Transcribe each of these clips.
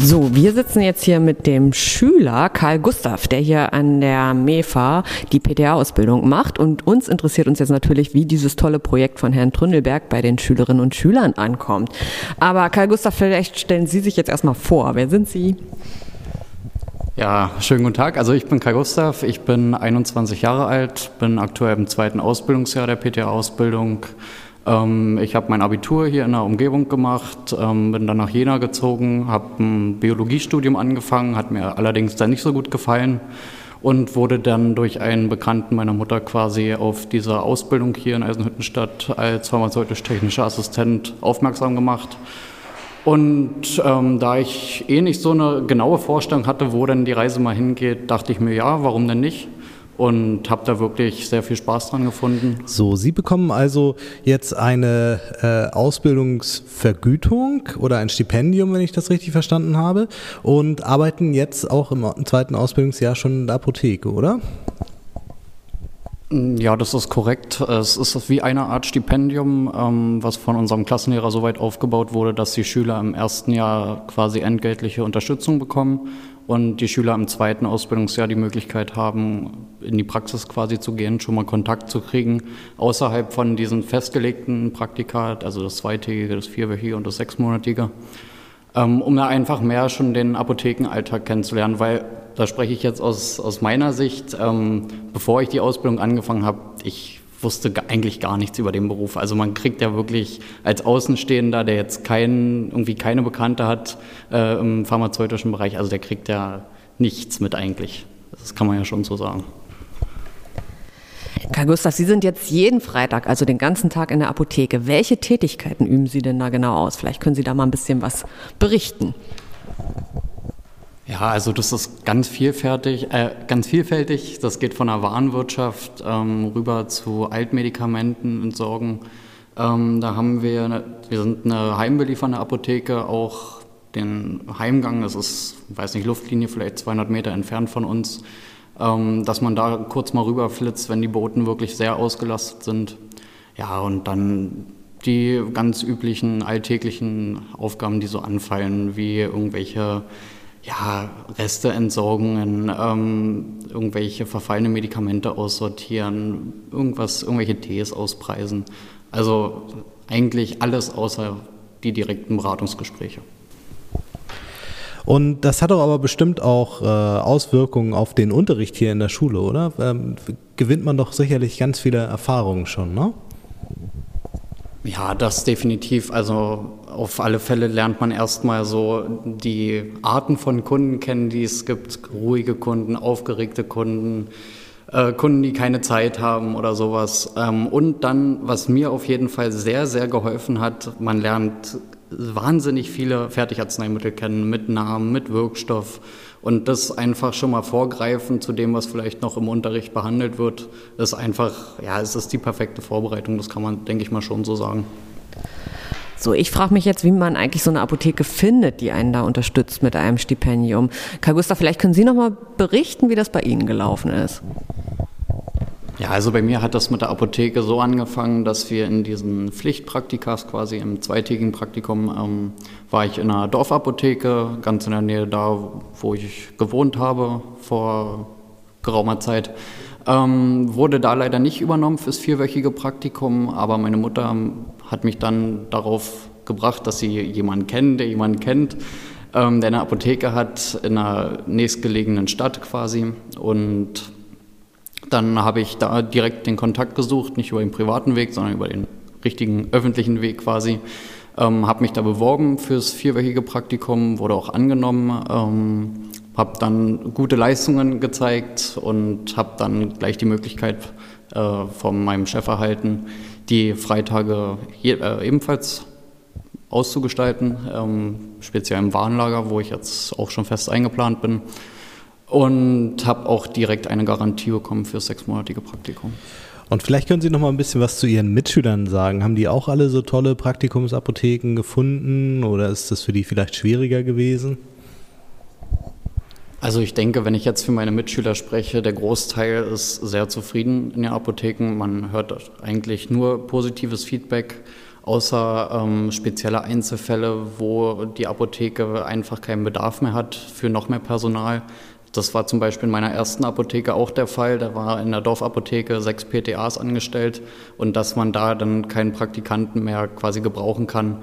So, wir sitzen jetzt hier mit dem Schüler Karl Gustav, der hier an der MEFA die PTA-Ausbildung macht. Und uns interessiert uns jetzt natürlich, wie dieses tolle Projekt von Herrn Tründelberg bei den Schülerinnen und Schülern ankommt. Aber Karl Gustav, vielleicht stellen Sie sich jetzt erstmal vor. Wer sind Sie? Ja, schönen guten Tag. Also ich bin Karl Gustav, ich bin 21 Jahre alt, bin aktuell im zweiten Ausbildungsjahr der PTA-Ausbildung ähm, ich habe mein Abitur hier in der Umgebung gemacht, ähm, bin dann nach Jena gezogen, habe ein Biologiestudium angefangen, hat mir allerdings dann nicht so gut gefallen und wurde dann durch einen Bekannten meiner Mutter quasi auf diese Ausbildung hier in Eisenhüttenstadt als pharmazeutisch-technischer Assistent aufmerksam gemacht. Und ähm, da ich eh nicht so eine genaue Vorstellung hatte, wo denn die Reise mal hingeht, dachte ich mir, ja, warum denn nicht? Und habe da wirklich sehr viel Spaß dran gefunden. So, Sie bekommen also jetzt eine äh, Ausbildungsvergütung oder ein Stipendium, wenn ich das richtig verstanden habe, und arbeiten jetzt auch im, zweiten Ausbildungsjahr schon in der Apotheke, oder? Ja, das ist korrekt. Es ist wie eine Art Stipendium, ähm, was von unserem Klassenlehrer so weit aufgebaut wurde, dass die Schüler im ersten Jahr quasi entgeltliche Unterstützung bekommen und die Schüler im zweiten Ausbildungsjahr die Möglichkeit haben, in die Praxis quasi zu gehen, schon mal Kontakt zu kriegen, außerhalb von diesen festgelegten Praktika, also das zweitägige, das vierwöchige und das sechsmonatige, ähm, um da einfach mehr schon den Apothekenalltag kennenzulernen, weil da spreche ich jetzt aus, aus meiner Sicht, ähm, bevor ich die Ausbildung angefangen habe, ich wusste eigentlich gar nichts über den Beruf. Also man kriegt ja wirklich als Außenstehender, der jetzt kein, irgendwie keine Bekannte hat äh, im pharmazeutischen Bereich, also der kriegt ja nichts mit eigentlich. Das kann man ja schon so sagen. Karl Gustav, Sie sind jetzt jeden Freitag, also den ganzen Tag in der Apotheke. Welche Tätigkeiten üben Sie denn da genau aus? Vielleicht können Sie da mal ein bisschen was berichten. Ja, also das ist ganz vielfältig, äh, ganz vielfältig. Das geht von der Warenwirtschaft ähm, rüber zu Altmedikamenten entsorgen. Ähm, da haben wir, wir sind eine heimbeliefernde Apotheke, auch den Heimgang, das ist, weiß nicht, Luftlinie vielleicht 200 Meter entfernt von uns, ähm, dass man da kurz mal rüberflitzt, wenn die Boten wirklich sehr ausgelastet sind. Ja, und dann die ganz üblichen alltäglichen Aufgaben, die so anfallen, wie irgendwelche ja, Resteentsorgungen, ähm, irgendwelche verfallene Medikamente aussortieren, irgendwas, irgendwelche Tees auspreisen. Also eigentlich alles außer die direkten Beratungsgespräche. Und das hat doch aber bestimmt auch äh, Auswirkungen auf den Unterricht hier in der Schule, oder? Ähm, gewinnt man doch sicherlich ganz viele Erfahrungen schon, ne? Ja, das definitiv. Also auf alle Fälle lernt man erstmal so die Arten von Kunden kennen, die es gibt. Ruhige Kunden, aufgeregte Kunden, äh, Kunden, die keine Zeit haben oder sowas. Ähm, und dann, was mir auf jeden Fall sehr, sehr geholfen hat, man lernt wahnsinnig viele Fertigarzneimittel kennen mit Namen, mit Wirkstoff. Und das einfach schon mal vorgreifen zu dem, was vielleicht noch im Unterricht behandelt wird, ist einfach, ja, es ist die perfekte Vorbereitung, das kann man, denke ich mal, schon so sagen. So, ich frage mich jetzt, wie man eigentlich so eine Apotheke findet, die einen da unterstützt mit einem Stipendium. Karl Gustav, vielleicht können Sie noch mal berichten, wie das bei Ihnen gelaufen ist. Ja, also bei mir hat das mit der Apotheke so angefangen, dass wir in diesen Pflichtpraktikas quasi im zweitägigen Praktikum ähm, war ich in einer Dorfapotheke, ganz in der Nähe da, wo ich gewohnt habe vor geraumer Zeit. Ähm, wurde da leider nicht übernommen fürs vierwöchige Praktikum, aber meine Mutter hat mich dann darauf gebracht, dass sie jemanden kennt, der jemanden kennt, ähm, der eine Apotheke hat in einer nächstgelegenen Stadt quasi und dann habe ich da direkt den Kontakt gesucht, nicht über den privaten Weg, sondern über den richtigen öffentlichen Weg quasi. Ähm, habe mich da beworben fürs vierwöchige Praktikum, wurde auch angenommen, ähm, habe dann gute Leistungen gezeigt und habe dann gleich die Möglichkeit äh, von meinem Chef erhalten, die Freitage je, äh, ebenfalls auszugestalten, ähm, speziell im Warenlager, wo ich jetzt auch schon fest eingeplant bin und habe auch direkt eine Garantie bekommen für das sechsmonatige Praktikum. Und vielleicht können Sie noch mal ein bisschen was zu Ihren Mitschülern sagen. Haben die auch alle so tolle Praktikumsapotheken gefunden oder ist das für die vielleicht schwieriger gewesen? Also ich denke, wenn ich jetzt für meine Mitschüler spreche, der Großteil ist sehr zufrieden in den Apotheken. Man hört eigentlich nur positives Feedback außer ähm, spezielle Einzelfälle, wo die Apotheke einfach keinen Bedarf mehr hat für noch mehr Personal. Das war zum Beispiel in meiner ersten Apotheke auch der Fall. Da war in der Dorfapotheke sechs PTAs angestellt und dass man da dann keinen Praktikanten mehr quasi gebrauchen kann,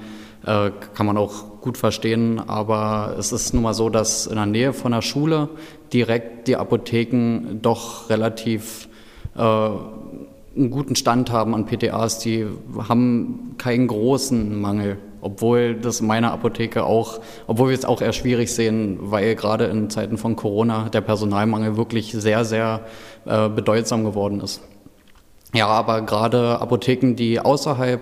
äh, kann man auch gut verstehen. Aber es ist nun mal so, dass in der Nähe von der Schule direkt die Apotheken doch relativ äh, einen guten Stand haben an PTAs. Die haben keinen großen Mangel, obwohl das in meiner Apotheke auch, obwohl wir es auch eher schwierig sehen, weil gerade in Zeiten von Corona der Personalmangel wirklich sehr, sehr äh, bedeutsam geworden ist. Ja, aber gerade Apotheken, die außerhalb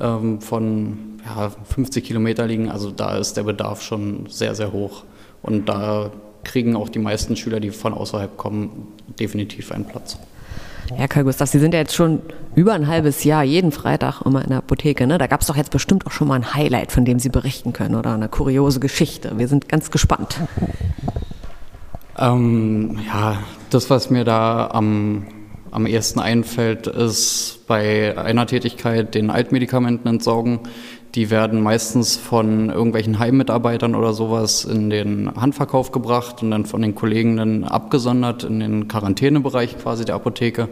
ähm, von ja, 50 Kilometer liegen, also da ist der Bedarf schon sehr, sehr hoch. Und da kriegen auch die meisten Schüler, die von außerhalb kommen, definitiv einen Platz. Ja, Karl Gustav, Sie sind ja jetzt schon über ein halbes Jahr jeden Freitag immer in der Apotheke. Ne? Da gab es doch jetzt bestimmt auch schon mal ein Highlight, von dem Sie berichten können oder eine kuriose Geschichte. Wir sind ganz gespannt. Ähm, ja, das, was mir da am, am ehesten einfällt, ist bei einer Tätigkeit den Altmedikamenten entsorgen. Die werden meistens von irgendwelchen Heimmitarbeitern oder sowas in den Handverkauf gebracht und dann von den Kollegen dann abgesondert in den Quarantänebereich quasi der Apotheke,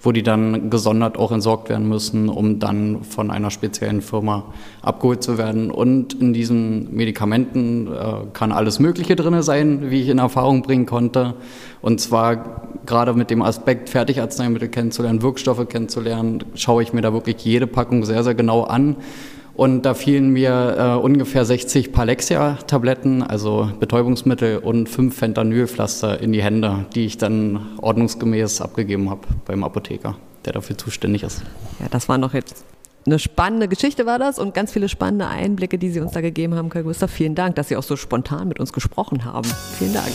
wo die dann gesondert auch entsorgt werden müssen, um dann von einer speziellen Firma abgeholt zu werden. Und in diesen Medikamenten äh, kann alles Mögliche drin sein, wie ich in Erfahrung bringen konnte. Und zwar gerade mit dem Aspekt, Fertigarzneimittel kennenzulernen, Wirkstoffe kennenzulernen, schaue ich mir da wirklich jede Packung sehr, sehr genau an und da fielen mir äh, ungefähr 60 Palexia-Tabletten, also Betäubungsmittel und fünf Fentanylpflaster in die Hände, die ich dann ordnungsgemäß abgegeben habe beim Apotheker, der dafür zuständig ist. Ja, das war noch jetzt eine spannende Geschichte war das und ganz viele spannende Einblicke, die Sie uns da gegeben haben, Karl Gustav. Vielen Dank, dass Sie auch so spontan mit uns gesprochen haben. Vielen Dank.